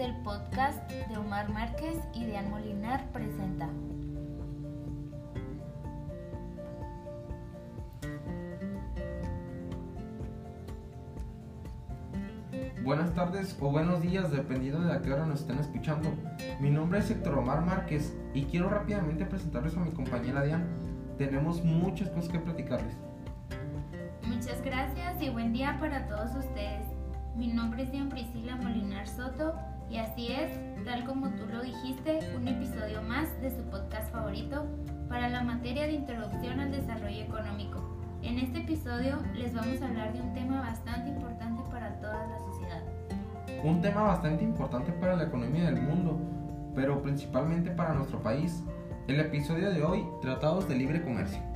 el podcast de Omar Márquez y de Molinar presenta. Buenas tardes o buenos días, dependiendo de a qué hora nos estén escuchando. Mi nombre es Héctor Omar Márquez y quiero rápidamente presentarles a mi compañera Diana. Tenemos muchas cosas que platicarles. Muchas gracias y buen día para todos ustedes. Mi nombre es Diana Priscila Molinar Soto y así es, tal como tú lo dijiste, un episodio más de su podcast favorito para la materia de introducción al desarrollo económico. En este episodio les vamos a hablar de un tema bastante importante para toda la sociedad. Un tema bastante importante para la economía del mundo, pero principalmente para nuestro país. El episodio de hoy, Tratados de Libre Comercio.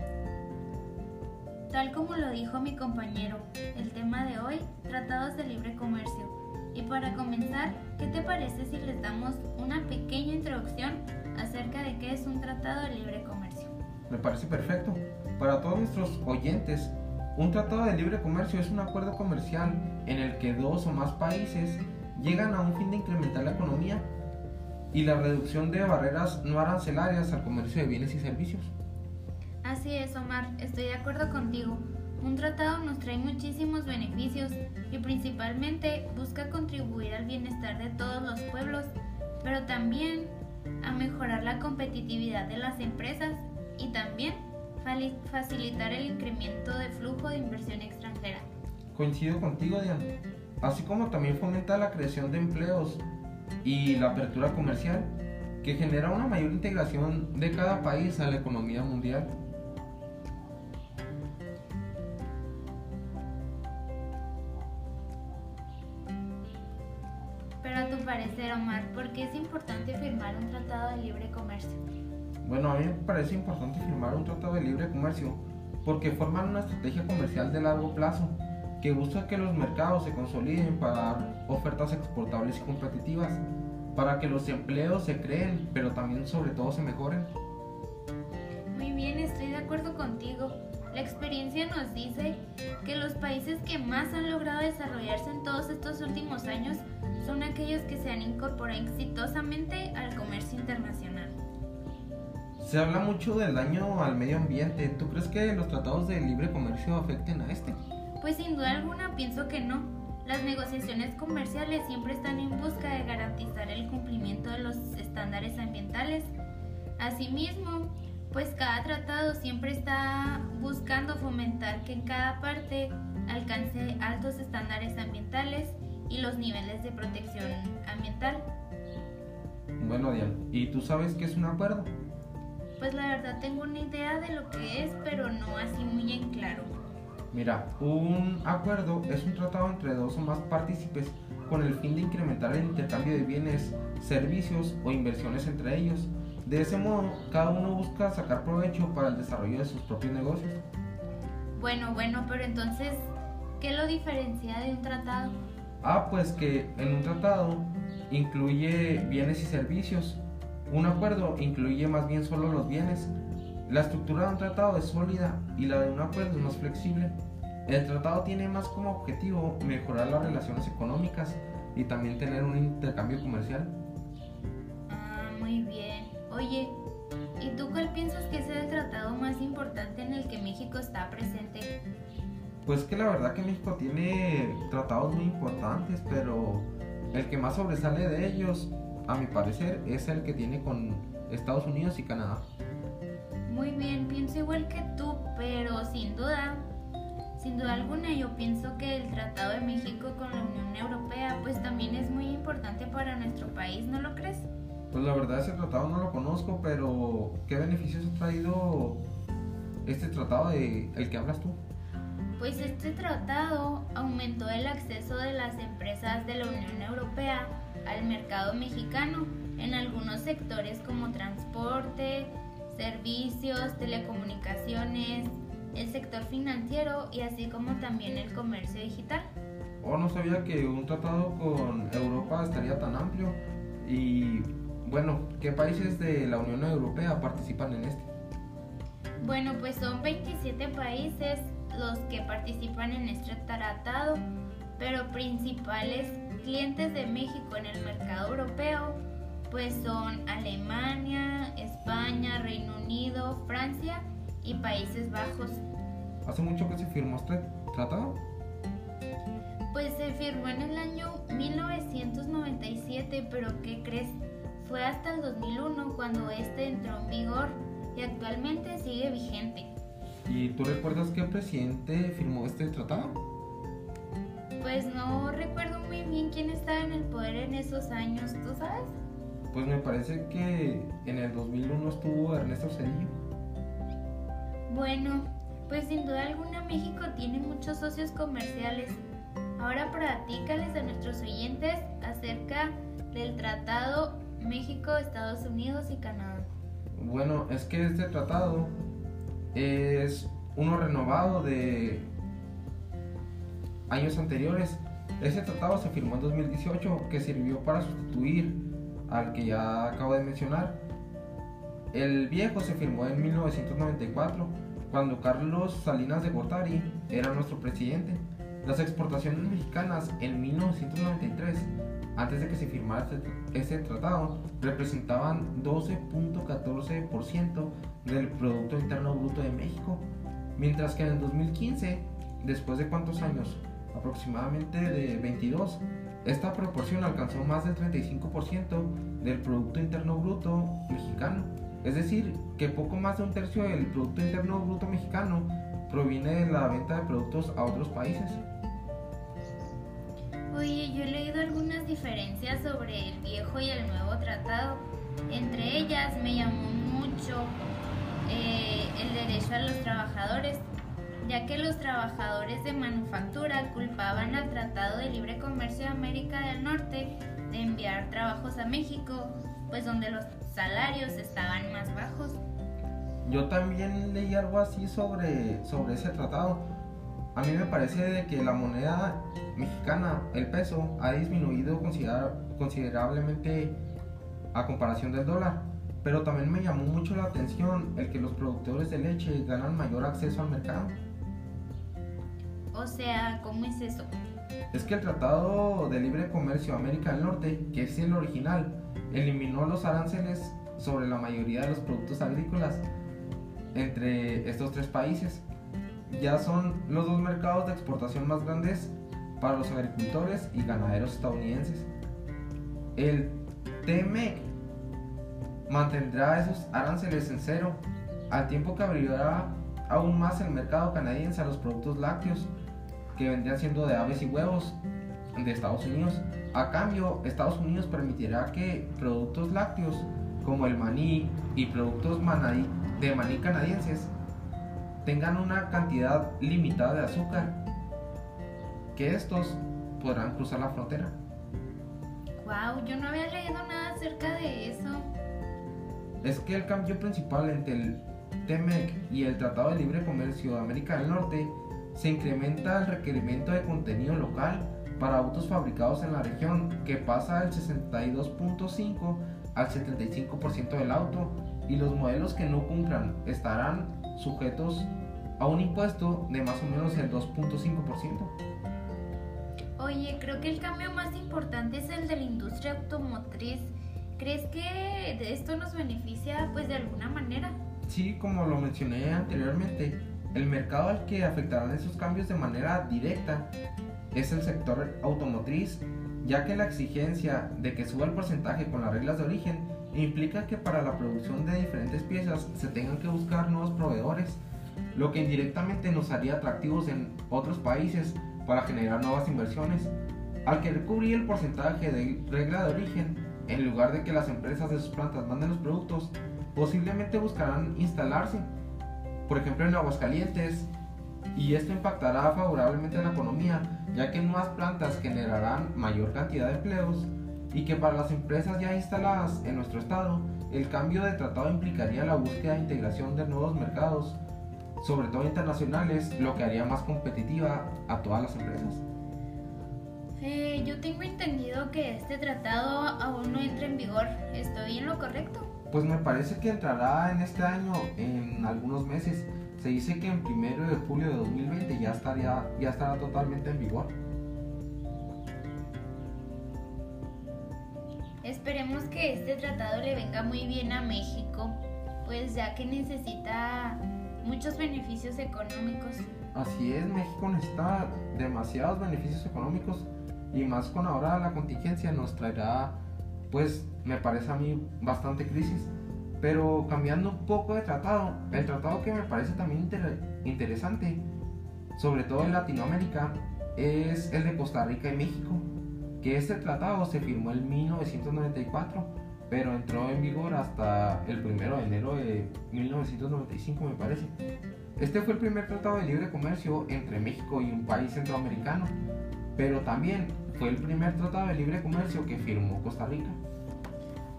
Tal como lo dijo mi compañero, el tema de hoy, tratados de libre comercio. Y para comenzar, ¿qué te parece si les damos una pequeña introducción acerca de qué es un tratado de libre comercio? Me parece perfecto. Para todos nuestros oyentes, un tratado de libre comercio es un acuerdo comercial en el que dos o más países llegan a un fin de incrementar la economía y la reducción de barreras no arancelarias al comercio de bienes y servicios. Así es, Omar, estoy de acuerdo contigo. Un tratado nos trae muchísimos beneficios y principalmente busca contribuir al bienestar de todos los pueblos, pero también a mejorar la competitividad de las empresas y también facilitar el incremento de flujo de inversión extranjera. Coincido contigo, Diana. Así como también fomenta la creación de empleos y la apertura comercial, que genera una mayor integración de cada país a la economía mundial. Parecer, Omar, ¿por qué es importante firmar un tratado de libre comercio? Bueno, a mí me parece importante firmar un tratado de libre comercio porque forman una estrategia comercial de largo plazo que busca que los mercados se consoliden para dar ofertas exportables y competitivas, para que los empleos se creen, pero también sobre todo se mejoren. Muy bien, estoy de acuerdo contigo. La experiencia nos dice que los países que más han logrado desarrollarse en todos estos últimos años son aquellos que se han incorporado exitosamente al comercio internacional. Se habla mucho del daño al medio ambiente. ¿Tú crees que los tratados de libre comercio afecten a este? Pues sin duda alguna pienso que no. Las negociaciones comerciales siempre están en busca de garantizar el cumplimiento de los estándares ambientales. Asimismo, pues cada tratado siempre está buscando fomentar que en cada parte alcance altos estándares ambientales y los niveles de protección ambiental. Bueno, Diana, ¿y tú sabes qué es un acuerdo? Pues la verdad tengo una idea de lo que es, pero no así muy en claro. Mira, un acuerdo es un tratado entre dos o más partícipes con el fin de incrementar el intercambio de bienes, servicios o inversiones entre ellos. De ese modo, cada uno busca sacar provecho para el desarrollo de sus propios negocios. Bueno, bueno, pero entonces, ¿qué lo diferencia de un tratado? Ah, pues que en un tratado incluye bienes y servicios. Un acuerdo incluye más bien solo los bienes. La estructura de un tratado es sólida y la de un acuerdo es más flexible. El tratado tiene más como objetivo mejorar las relaciones económicas y también tener un intercambio comercial. Ah, muy bien. Oye, ¿y tú cuál piensas que es el tratado más importante en el que México está presente? Pues que la verdad que México tiene tratados muy importantes, pero el que más sobresale de ellos, a mi parecer, es el que tiene con Estados Unidos y Canadá. Muy bien, pienso igual que tú, pero sin duda, sin duda alguna yo pienso que el Tratado de México con la Unión Europea pues también es muy importante para nuestro país, ¿no lo crees? Pues la verdad ese tratado no lo conozco, pero ¿qué beneficios ha traído este tratado de el que hablas tú? Pues este tratado aumentó el acceso de las empresas de la Unión Europea al mercado mexicano en algunos sectores como transporte, servicios, telecomunicaciones, el sector financiero y así como también el comercio digital. Oh, no sabía que un tratado con Europa estaría tan amplio. Y bueno, ¿qué países de la Unión Europea participan en este? Bueno, pues son 27 países los que participan en este tratado, pero principales clientes de México en el mercado europeo pues son Alemania, España, Reino Unido, Francia y Países Bajos. ¿Hace mucho que se firmó este tratado? Pues se firmó en el año 1997, pero ¿qué crees? Fue hasta el 2001 cuando este entró en vigor y actualmente sigue vigente. ¿Y tú recuerdas qué presidente firmó este tratado? Pues no recuerdo muy bien quién estaba en el poder en esos años, ¿tú sabes? Pues me parece que en el 2001 estuvo Ernesto Cedillo. Bueno, pues sin duda alguna México tiene muchos socios comerciales. Ahora platícales a nuestros oyentes acerca del Tratado México, Estados Unidos y Canadá. Bueno, es que este tratado es uno renovado de años anteriores. Ese tratado se firmó en 2018 que sirvió para sustituir al que ya acabo de mencionar. El viejo se firmó en 1994 cuando Carlos Salinas de Gortari era nuestro presidente. Las exportaciones mexicanas en 1993, antes de que se firmara este, tratado, representaban 12.14% del Producto Interno Bruto de México, mientras que en el 2015, después de cuántos años, aproximadamente de 22, esta proporción alcanzó más del 35% del Producto Interno Bruto mexicano. Es decir, que poco más de un tercio del Producto Interno Bruto mexicano proviene de la venta de productos a otros países. Oye, yo he leído algunas diferencias sobre el viejo y el nuevo tratado. Entre ellas me llamó mucho eh, el derecho a los trabajadores ya que los trabajadores de manufactura culpaban al Tratado de Libre Comercio de América del Norte de enviar trabajos a México, pues donde los salarios estaban más bajos. Yo también leí algo así sobre, sobre ese tratado. A mí me parece que la moneda mexicana, el peso, ha disminuido considerablemente a comparación del dólar. Pero también me llamó mucho la atención el que los productores de leche ganan mayor acceso al mercado. O sea, ¿cómo es eso? Es que el Tratado de Libre Comercio América del Norte, que es el original, eliminó los aranceles sobre la mayoría de los productos agrícolas entre estos tres países. Ya son los dos mercados de exportación más grandes para los agricultores y ganaderos estadounidenses. El TMEC mantendrá esos aranceles en cero, al tiempo que abrirá aún más el mercado canadiense a los productos lácteos que vendrían siendo de aves y huevos de Estados Unidos. A cambio, Estados Unidos permitirá que productos lácteos como el maní y productos de maní canadienses tengan una cantidad limitada de azúcar, que estos podrán cruzar la frontera. Wow, yo no había leído nada acerca de eso. Es que el cambio principal entre el TEMEC y el Tratado de Libre Comercio de América del Norte se incrementa el requerimiento de contenido local para autos fabricados en la región, que pasa del 62.5 al 75% del auto, y los modelos que no cumplan estarán sujetos a un impuesto de más o menos el 2.5%. Oye, creo que el cambio más importante es el de la industria automotriz. ¿Crees que esto nos beneficia pues de alguna manera? Sí, como lo mencioné anteriormente, el mercado al que afectarán esos cambios de manera directa es el sector automotriz, ya que la exigencia de que suba el porcentaje con las reglas de origen implica que para la producción de diferentes piezas se tengan que buscar nuevos proveedores, lo que indirectamente nos haría atractivos en otros países para generar nuevas inversiones. Al querer cubrir el porcentaje de regla de origen, en lugar de que las empresas de sus plantas manden los productos, posiblemente buscarán instalarse por ejemplo en Aguascalientes, y esto impactará favorablemente en la economía, ya que nuevas plantas generarán mayor cantidad de empleos y que para las empresas ya instaladas en nuestro estado, el cambio de tratado implicaría la búsqueda de integración de nuevos mercados, sobre todo internacionales, lo que haría más competitiva a todas las empresas. Eh, yo tengo entendido que este tratado aún no entra en vigor. ¿Estoy en lo correcto? Pues me parece que entrará en este año, en algunos meses. Se dice que en primero de julio de 2020 ya estaría, ya estará totalmente en vigor. Esperemos que este tratado le venga muy bien a México, pues ya que necesita muchos beneficios económicos. Así es, México necesita demasiados beneficios económicos y más con ahora la contingencia nos traerá, pues me parece a mí, bastante crisis. Pero cambiando un poco de tratado, el tratado que me parece también interesante, sobre todo en Latinoamérica, es el de Costa Rica y México, que este tratado se firmó en 1994, pero entró en vigor hasta el 1 de enero de 1995 me parece. Este fue el primer tratado de libre comercio entre México y un país centroamericano, pero también fue el primer tratado de libre comercio que firmó Costa Rica.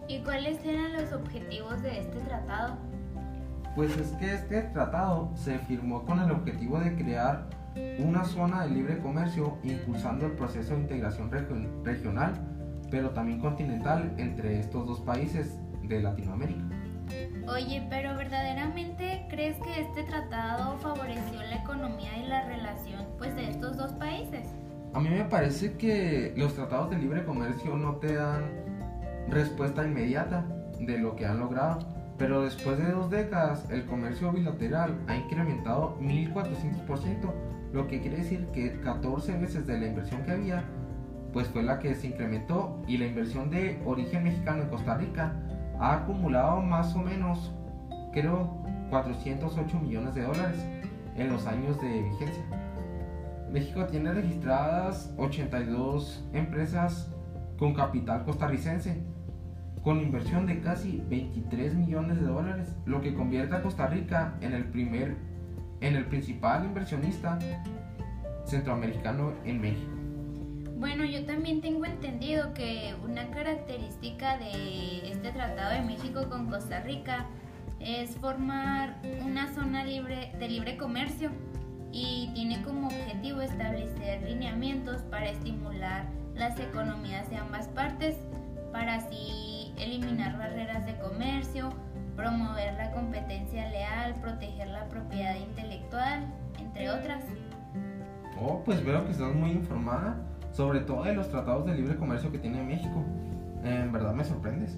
¿Y cuáles eran los objetivos de este tratado? Pues es que este tratado se firmó con el objetivo de crear una zona de libre comercio impulsando el proceso de integración regional, pero también continental entre estos dos países de Latinoamérica. Oye, pero ¿verdaderamente crees que este tratado favoreció la economía y la relación pues, de estos dos países? A mí me parece que los tratados de libre comercio no te dan respuesta inmediata de lo que han logrado, pero después de dos décadas el comercio bilateral ha incrementado 1400%, lo que quiere decir que 14 veces de la inversión que había, pues fue la que se incrementó y la inversión de origen mexicano en Costa Rica ha acumulado más o menos, creo, 408 millones de dólares en los años de vigencia. México tiene registradas 82 empresas con capital costarricense, con inversión de casi 23 millones de dólares, lo que convierte a Costa Rica en el primer, en el principal inversionista centroamericano en México. Bueno, yo también tengo entendido que una característica de este Tratado de México con Costa Rica es formar una zona libre de libre comercio y tiene como objetivo establecer lineamientos para estimular las economías de ambas partes, para así eliminar barreras de comercio, promover la competencia leal, proteger la propiedad intelectual, entre otras. Oh, pues veo que estás muy informada, sobre todo de los tratados de libre comercio que tiene México. En verdad me sorprendes.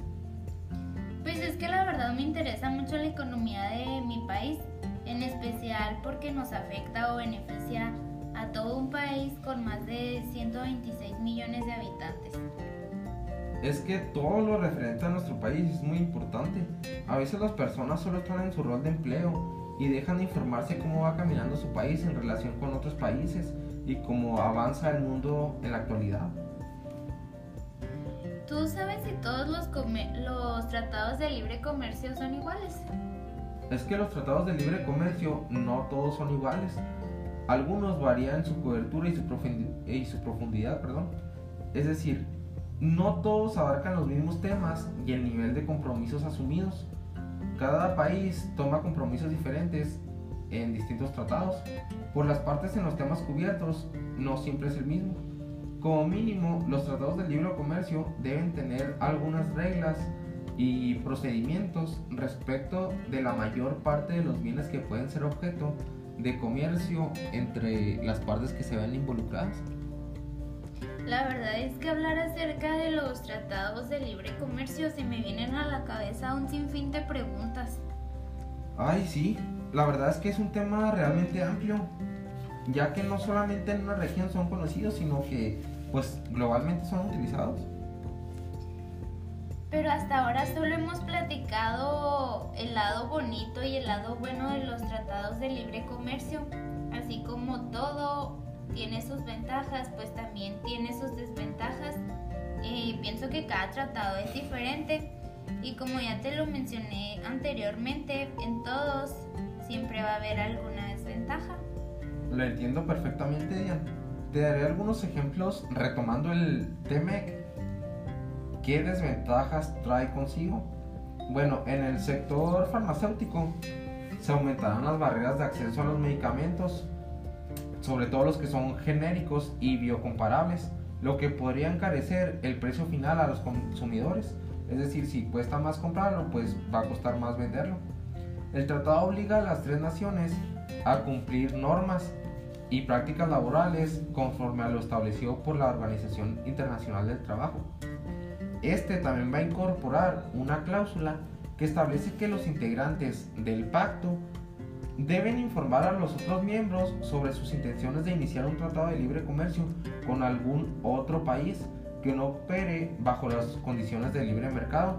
Pues es que la verdad me interesa mucho la economía de mi país en especial porque nos afecta o beneficia a todo un país con más de 126 millones de habitantes. Es que todo lo referente a nuestro país es muy importante. A veces las personas solo están en su rol de empleo y dejan de informarse cómo va caminando su país en relación con otros países y cómo avanza el mundo en la actualidad. ¿Tú sabes si todos los, los tratados de libre comercio son iguales? es que los tratados de libre comercio no todos son iguales. Algunos varían su cobertura y su, y su profundidad, perdón. Es decir, no todos abarcan los mismos temas y el nivel de compromisos asumidos. Cada país toma compromisos diferentes en distintos tratados. Por las partes en los temas cubiertos no siempre es el mismo. Como mínimo, los tratados de libre comercio deben tener algunas reglas y procedimientos respecto de la mayor parte de los bienes que pueden ser objeto de comercio entre las partes que se ven involucradas. La verdad es que hablar acerca de los tratados de libre comercio se me vienen a la cabeza un sinfín de preguntas. Ay, sí, la verdad es que es un tema realmente amplio, ya que no solamente en una región son conocidos, sino que pues globalmente son utilizados. Pero hasta ahora solo hemos platicado el lado bonito y el lado bueno de los tratados de libre comercio. Así como todo tiene sus ventajas, pues también tiene sus desventajas. Y pienso que cada tratado es diferente. Y como ya te lo mencioné anteriormente, en todos siempre va a haber alguna desventaja. Lo entiendo perfectamente, Diane. Te daré algunos ejemplos retomando el TMEC ¿Qué desventajas trae consigo? Bueno, en el sector farmacéutico se aumentarán las barreras de acceso a los medicamentos, sobre todo los que son genéricos y biocomparables, lo que podría encarecer el precio final a los consumidores. Es decir, si cuesta más comprarlo, pues va a costar más venderlo. El tratado obliga a las tres naciones a cumplir normas y prácticas laborales conforme a lo establecido por la Organización Internacional del Trabajo. Este también va a incorporar una cláusula que establece que los integrantes del pacto deben informar a los otros miembros sobre sus intenciones de iniciar un tratado de libre comercio con algún otro país que no opere bajo las condiciones de libre mercado.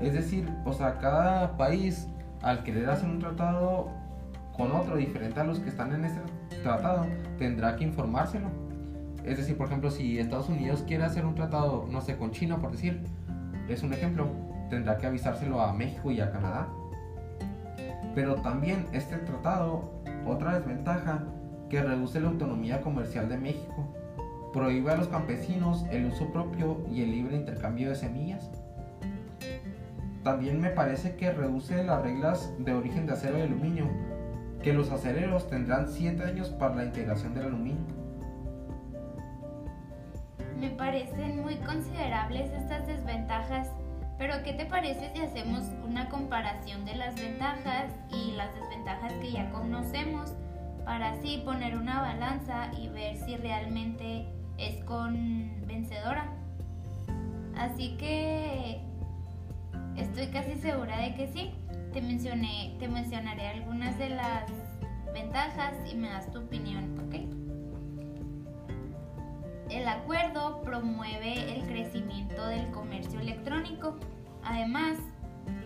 Es decir, o sea, cada país al querer hacer un tratado con otro diferente a los que están en este tratado, tendrá que informárselo. Es decir, por ejemplo, si Estados Unidos quiere hacer un tratado, no sé, con China, por decir, es un ejemplo, tendrá que avisárselo a México y a Canadá. Pero también este tratado, otra desventaja, que reduce la autonomía comercial de México, prohíbe a los campesinos el uso propio y el libre intercambio de semillas. También me parece que reduce las reglas de origen de acero y aluminio, que los aceleros tendrán 7 años para la integración del aluminio. Me parecen muy considerables estas desventajas, pero ¿qué te parece si hacemos una comparación de las ventajas y las desventajas que ya conocemos para así poner una balanza y ver si realmente es convencedora? Así que estoy casi segura de que sí. Te, mencioné, te mencionaré algunas de las ventajas y me das tu opinión, ¿ok? El acuerdo promueve el crecimiento del comercio electrónico. Además,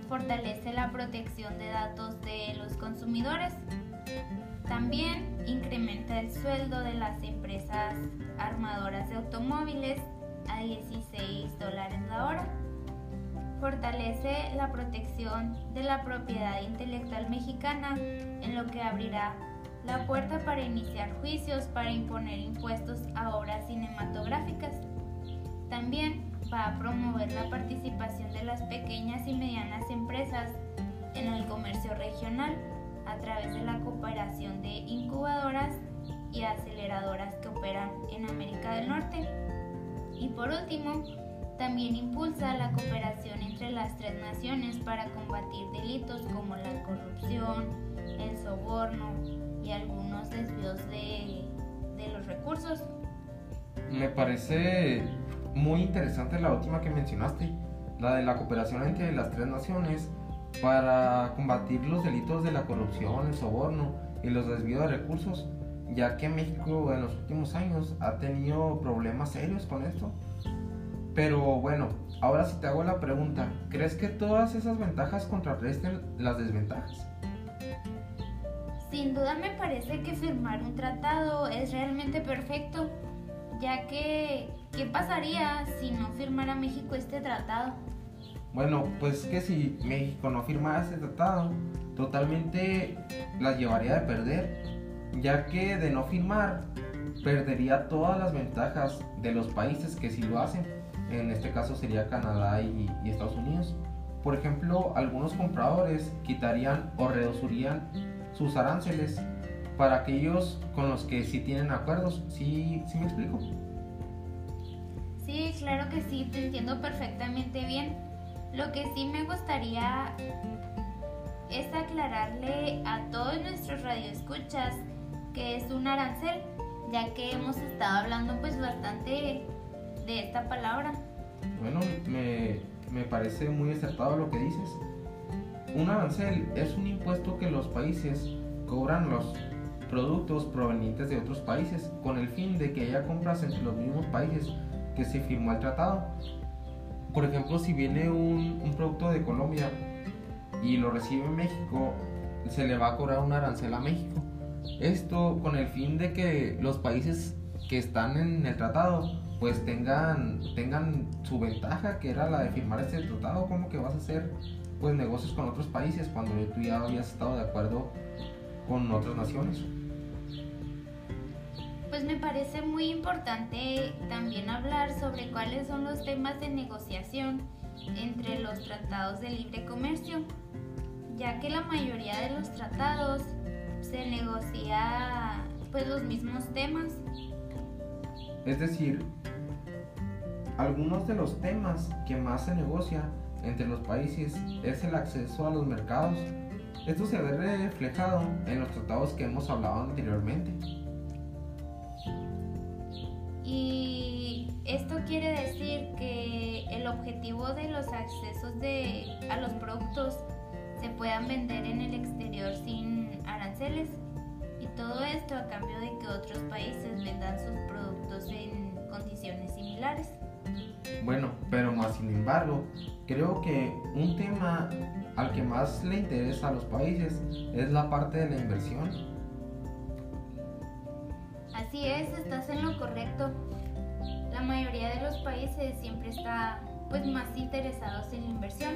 fortalece la protección de datos de los consumidores. También incrementa el sueldo de las empresas armadoras de automóviles a 16 dólares la hora fortalece la protección de la propiedad intelectual mexicana, en lo que abrirá la puerta para iniciar juicios para imponer impuestos a obras cinematográficas. También va a promover la participación de las pequeñas y medianas empresas en el comercio regional a través de la cooperación de incubadoras y aceleradoras que operan en América del Norte. Y por último, también impulsa la cooperación entre las tres naciones para combatir delitos como la corrupción, el soborno y algunos desvíos de, los recursos. Me parece muy interesante la última que mencionaste, la de la cooperación entre las tres naciones para combatir los delitos de la corrupción, el soborno y los desvíos de recursos, ya que México en los últimos años ha tenido problemas serios con esto pero bueno, ahora si te hago la pregunta, ¿crees que todas esas ventajas contrarresten las desventajas? Sin duda me parece que firmar un tratado es realmente perfecto, ya que ¿qué pasaría si no firmara México este tratado? Bueno, pues que si México no firmara este tratado, totalmente las llevaría de perder, ya que de no firmar perdería todas las ventajas de los países que sí lo hacen en este caso sería Canadá y, Estados Unidos. Por ejemplo, algunos compradores quitarían o reducirían sus aranceles para aquellos con los que sí tienen acuerdos. ¿Sí, ¿Sí me explico? Sí, claro que sí, te entiendo perfectamente bien. Lo que sí me gustaría es aclararle a todos nuestros radioescuchas que es un arancel, ya que hemos estado hablando pues bastante de esta palabra? Bueno, me, me parece muy acertado lo que dices. Un arancel es un impuesto que los países cobran los productos provenientes de otros países con el fin de que haya compras entre los mismos países que se firmó el tratado. Por ejemplo, si viene un, producto de Colombia y lo recibe México, se le va a cobrar un arancel a México. Esto con el fin de que los países que están en el tratado pues tengan, tengan su ventaja, que era la de firmar este tratado, como que vas a hacer pues negocios con otros países cuando tú ya habías estado de acuerdo con otras naciones. Pues me parece muy importante también hablar sobre cuáles son los temas de negociación entre los tratados de libre comercio, ya que la mayoría de los tratados se negocia pues los mismos temas. Es decir, algunos de los temas que más se negocia entre los países es el acceso a los mercados. Esto se ve reflejado en los tratados que hemos hablado anteriormente. Y esto quiere decir que el objetivo de los accesos de, a los productos se puedan vender en el exterior sin aranceles y todo esto a cambio de que otros países vendan sus productos en condiciones similares. Bueno, pero más sin embargo, creo que un tema al que más le interesa a los países es la parte de la inversión. Así es, estás en lo correcto. La mayoría de los países siempre está pues más interesados en la inversión,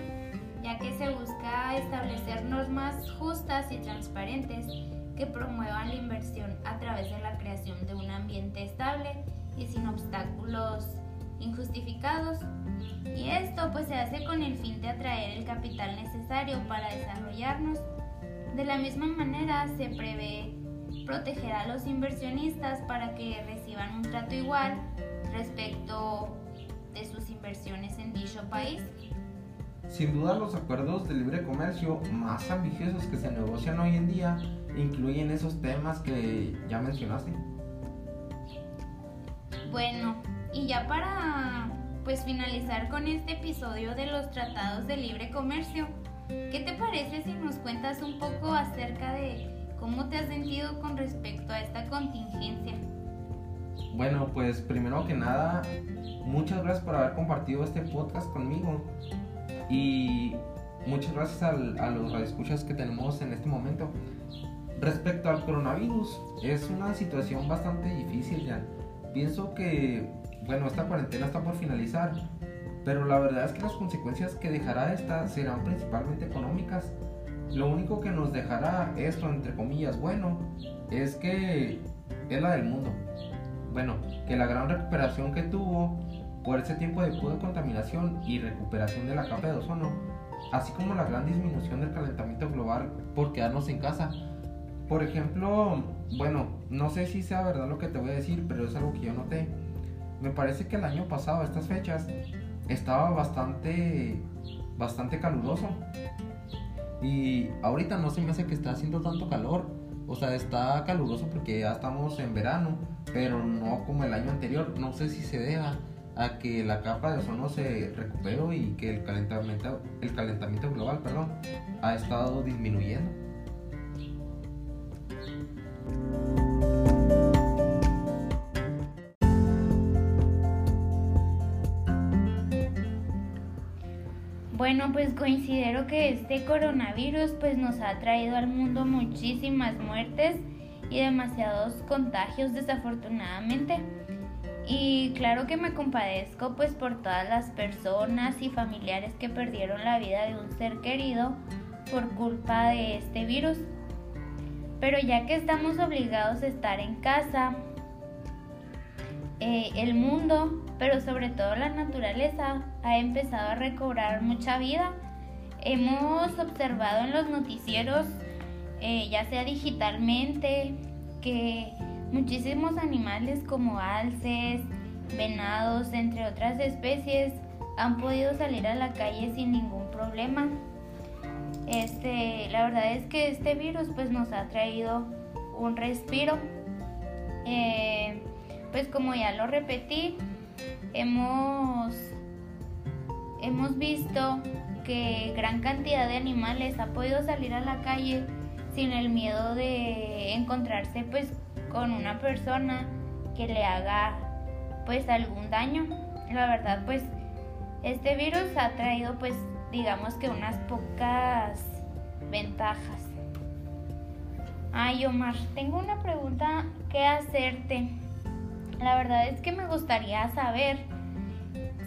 ya que se busca establecer normas justas y transparentes que promuevan la inversión a través de la creación de un ambiente estable y sin obstáculos injustificados. Y esto pues se hace con el fin de atraer el capital necesario para desarrollarnos. De la misma manera se prevé proteger a los inversionistas para que reciban un trato igual respecto de sus inversiones en dicho país. Sin duda los acuerdos de libre comercio más ambiciosos que se negocian hoy en día incluyen esos temas que ya mencionaste. Bueno, y ya para pues finalizar con este episodio de los tratados de libre comercio, ¿qué te parece si nos cuentas un poco acerca de cómo te has sentido con respecto a esta contingencia? Bueno, pues primero que nada, muchas gracias por haber compartido este podcast conmigo y muchas gracias a los radioescuchas que tenemos en este momento. Respecto al coronavirus, es una situación bastante difícil ya. Pienso que, bueno, esta cuarentena está por finalizar, pero la verdad es que las consecuencias que dejará esta serán principalmente económicas. Lo único que nos dejará esto, entre comillas, bueno, es que es la del mundo. Bueno, que la gran recuperación que tuvo por ese tiempo de de contaminación y recuperación de la capa de ozono, así como la gran disminución del calentamiento global por quedarnos en casa, por ejemplo, bueno, no sé si sea verdad lo que te voy a decir, pero es algo que yo noté. Me parece que el año pasado, a estas fechas, estaba bastante, bastante caluroso. Y ahorita no se me hace que está haciendo tanto calor. O sea, está caluroso porque ya estamos en verano, pero no como el año anterior. No sé si se deba a que la capa de ozono se recuperó y que el calentamiento, el calentamiento global perdón, ha estado disminuyendo. Bueno, pues considero que este coronavirus pues nos ha traído al mundo muchísimas muertes y demasiados contagios desafortunadamente. Y claro que me compadezco pues por todas las personas y familiares que perdieron la vida de un ser querido por culpa de este virus. Pero ya que estamos obligados a estar en casa, eh, el mundo, pero sobre todo la naturaleza, ha empezado a recobrar mucha vida. Hemos observado en los noticieros, eh, ya sea digitalmente, que muchísimos animales como alces, venados, entre otras especies, han podido salir a la calle sin ningún problema. Este, la verdad es que este virus pues nos ha traído un respiro. Eh, pues como ya lo repetí, hemos, hemos visto que gran cantidad de animales ha podido salir a la calle sin el miedo de encontrarse pues con una persona que le haga pues algún daño. La verdad pues este virus ha traído pues digamos que unas pocas ventajas. Ay, Omar, tengo una pregunta que hacerte. La verdad es que me gustaría saber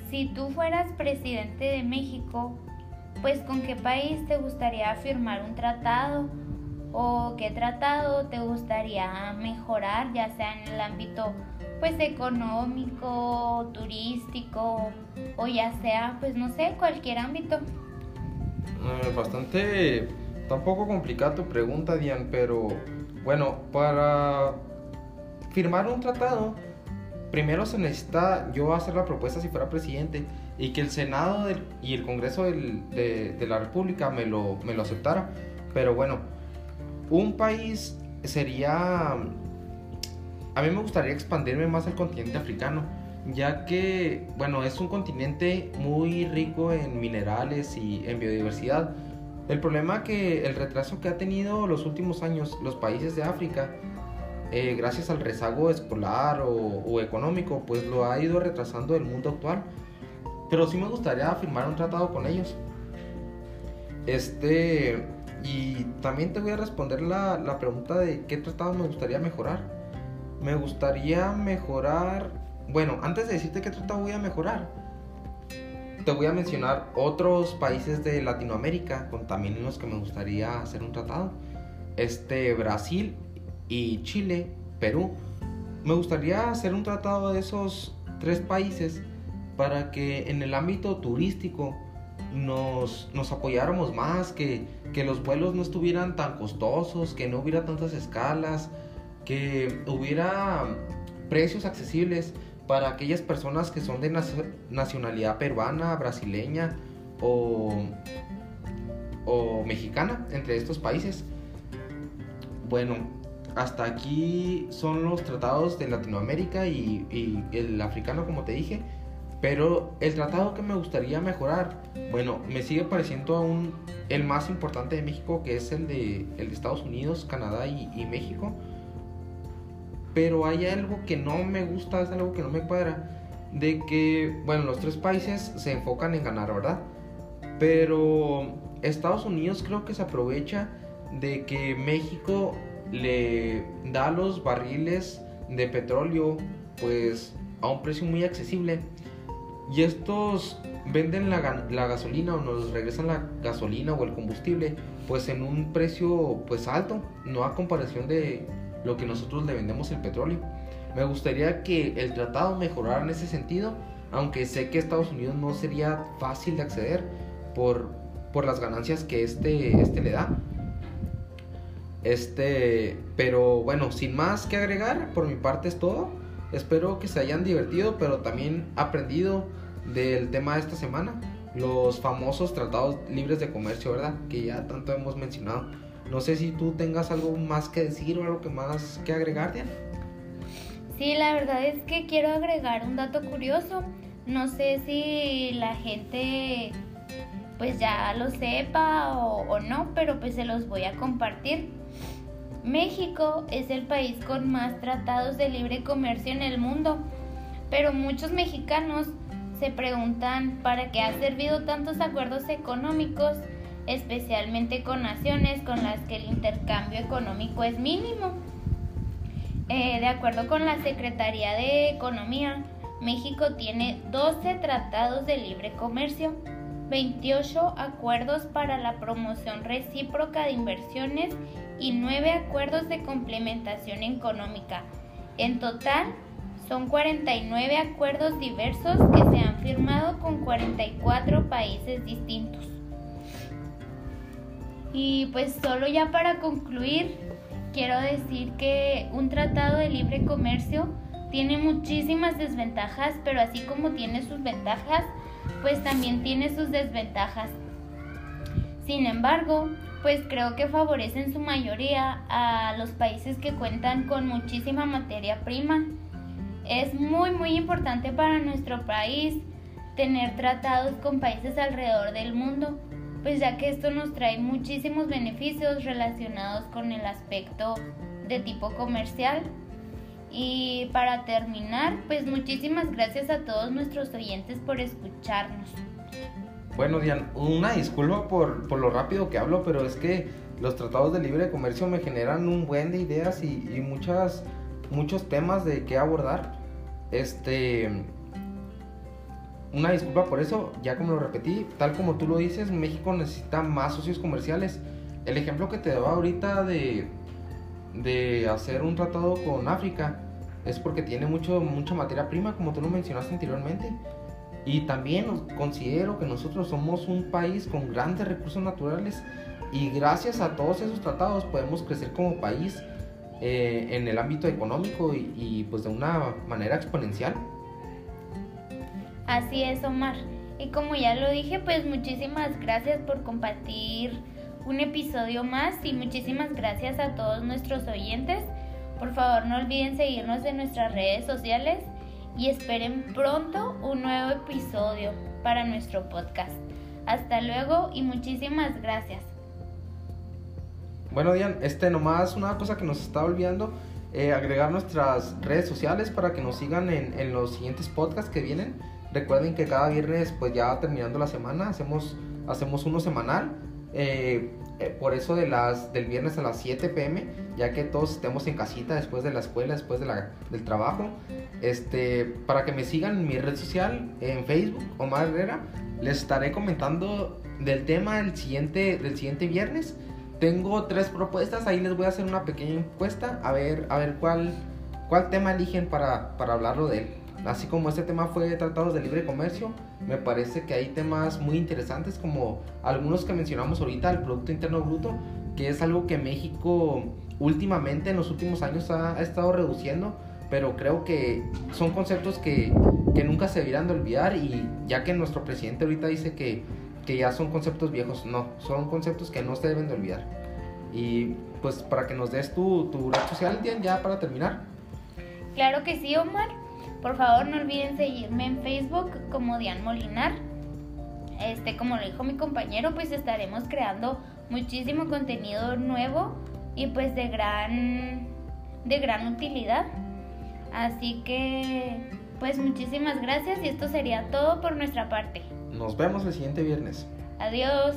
si tú fueras presidente de México, pues con qué país te gustaría firmar un tratado o qué tratado te gustaría mejorar, ya sea en el ámbito pues económico, turístico o ya sea pues no sé, cualquier ámbito. Eh, bastante, tampoco complicada tu pregunta, Dian, pero bueno, para firmar un tratado, primero se necesita yo hacer la propuesta si fuera presidente y que el Senado y el Congreso de, la República me lo, me lo aceptara. Pero bueno, un país sería... A mí me gustaría expandirme más al continente africano ya que, bueno, es un continente muy rico en minerales y en biodiversidad. El problema que el retraso que ha tenido los últimos años los países de África, eh, gracias al rezago escolar o, o, económico, pues lo ha ido retrasando el mundo actual. Pero sí me gustaría firmar un tratado con ellos. Este, y también te voy a responder la, la pregunta de qué tratado me gustaría mejorar. Me gustaría mejorar bueno, antes de decirte qué tratado voy a mejorar, te voy a mencionar otros países de Latinoamérica con también los que me gustaría hacer un tratado. Este, Brasil y Chile, Perú. Me gustaría hacer un tratado de esos tres países para que en el ámbito turístico nos, nos apoyáramos más, que, que los vuelos no estuvieran tan costosos, que no hubiera tantas escalas, que hubiera precios accesibles para aquellas personas que son de nacionalidad peruana, brasileña o, mexicana, entre estos países. Bueno, hasta aquí son los tratados de Latinoamérica y, el africano, como te dije. Pero el tratado que me gustaría mejorar, bueno, me sigue pareciendo aún el más importante de México, que es el de, el de Estados Unidos, Canadá y México pero hay algo que no me gusta, es algo que no me cuadra, de que, bueno, los tres países se enfocan en ganar, ¿verdad? Pero Estados Unidos creo que se aprovecha de que México le da los barriles de petróleo pues a un precio muy accesible y estos venden la, gasolina o nos regresan la gasolina o el combustible pues en un precio pues alto no a comparación de lo que nosotros le vendemos el petróleo. Me gustaría que el tratado mejorara en ese sentido, aunque sé que Estados Unidos no sería fácil de acceder por, por las ganancias que este, este le da. Este, pero bueno, sin más que agregar, por mi parte es todo. Espero que se hayan divertido, pero también aprendido del tema de esta semana, los famosos tratados libres de comercio, ¿verdad? Que ya tanto hemos mencionado. No sé si tú tengas algo más que decir o algo que más que agregar, Diana. Sí, la verdad es que quiero agregar un dato curioso. No sé si la gente pues ya lo sepa o, o no, pero pues se los voy a compartir. México es el país con más tratados de libre comercio en el mundo, pero muchos mexicanos se preguntan para qué ha servido tantos acuerdos económicos especialmente con naciones con las que el intercambio económico es mínimo. Eh, de acuerdo con la Secretaría de Economía, México tiene 12 tratados de libre comercio, 28 acuerdos para la promoción recíproca de inversiones y 9 acuerdos de complementación económica. En total, son 49 acuerdos diversos que se han firmado con 44 países distintos. Y pues solo ya para concluir, quiero decir que un tratado de libre comercio tiene muchísimas desventajas, pero así como tiene sus ventajas, pues también tiene sus desventajas. Sin embargo, pues creo que favorece en su mayoría a los países que cuentan con muchísima materia prima. Es muy muy importante para nuestro país tener tratados con países alrededor del mundo pues ya que esto nos trae muchísimos beneficios relacionados con el aspecto de tipo comercial. Y para terminar, pues muchísimas gracias a todos nuestros oyentes por escucharnos. Bueno, Dian, una disculpa por, por lo rápido que hablo, pero es que los tratados de libre comercio me generan un buen de ideas y, y muchas, muchos temas de qué abordar. Este, una disculpa por eso, ya como lo repetí, tal como tú lo dices, México necesita más socios comerciales. El ejemplo que te daba ahorita de, de hacer un tratado con África es porque tiene mucho, mucha materia prima, como tú lo mencionaste anteriormente. Y también considero que nosotros somos un país con grandes recursos naturales y gracias a todos esos tratados podemos crecer como país eh, en el ámbito económico y, y pues de una manera exponencial. Así es, Omar. Y como ya lo dije, pues muchísimas gracias por compartir un episodio más y muchísimas gracias a todos nuestros oyentes. Por favor, no olviden seguirnos en nuestras redes sociales y esperen pronto un nuevo episodio para nuestro podcast. Hasta luego y muchísimas gracias. Bueno, Dian, este nomás una cosa que nos está olvidando, eh, agregar nuestras redes sociales para que nos sigan en, los siguientes podcasts que vienen. Recuerden que cada viernes, pues ya terminando la semana, hacemos, hacemos uno semanal. Eh, eh, por eso de las, del viernes a las 7 pm, ya que todos estemos en casita después de la escuela, después de la, del trabajo. Este, para que me sigan en mi red social, en Facebook, Omar Herrera, les estaré comentando del tema del siguiente, del siguiente viernes. Tengo tres propuestas, ahí les voy a hacer una pequeña encuesta a ver, a ver cuál, cuál tema eligen para, para hablarlo de él. Así como este tema fue tratados de libre comercio, me parece que hay temas muy interesantes como algunos que mencionamos ahorita, el Producto Interno Bruto, que es algo que México últimamente en los últimos años ha, ha estado reduciendo, pero creo que son conceptos que, que, nunca se deberían de olvidar y ya que nuestro presidente ahorita dice que que ya son conceptos viejos, no, son conceptos que no se deben de olvidar. Y pues para que nos des tu, tu red social, Dian, ya para terminar. Claro que sí, Omar. Por favor, no olviden seguirme en Facebook como Dian Molinar. Este, como lo dijo mi compañero, pues estaremos creando muchísimo contenido nuevo y pues de gran de gran utilidad. Así que pues muchísimas gracias y esto sería todo por nuestra parte. Nos vemos el siguiente viernes. Adiós.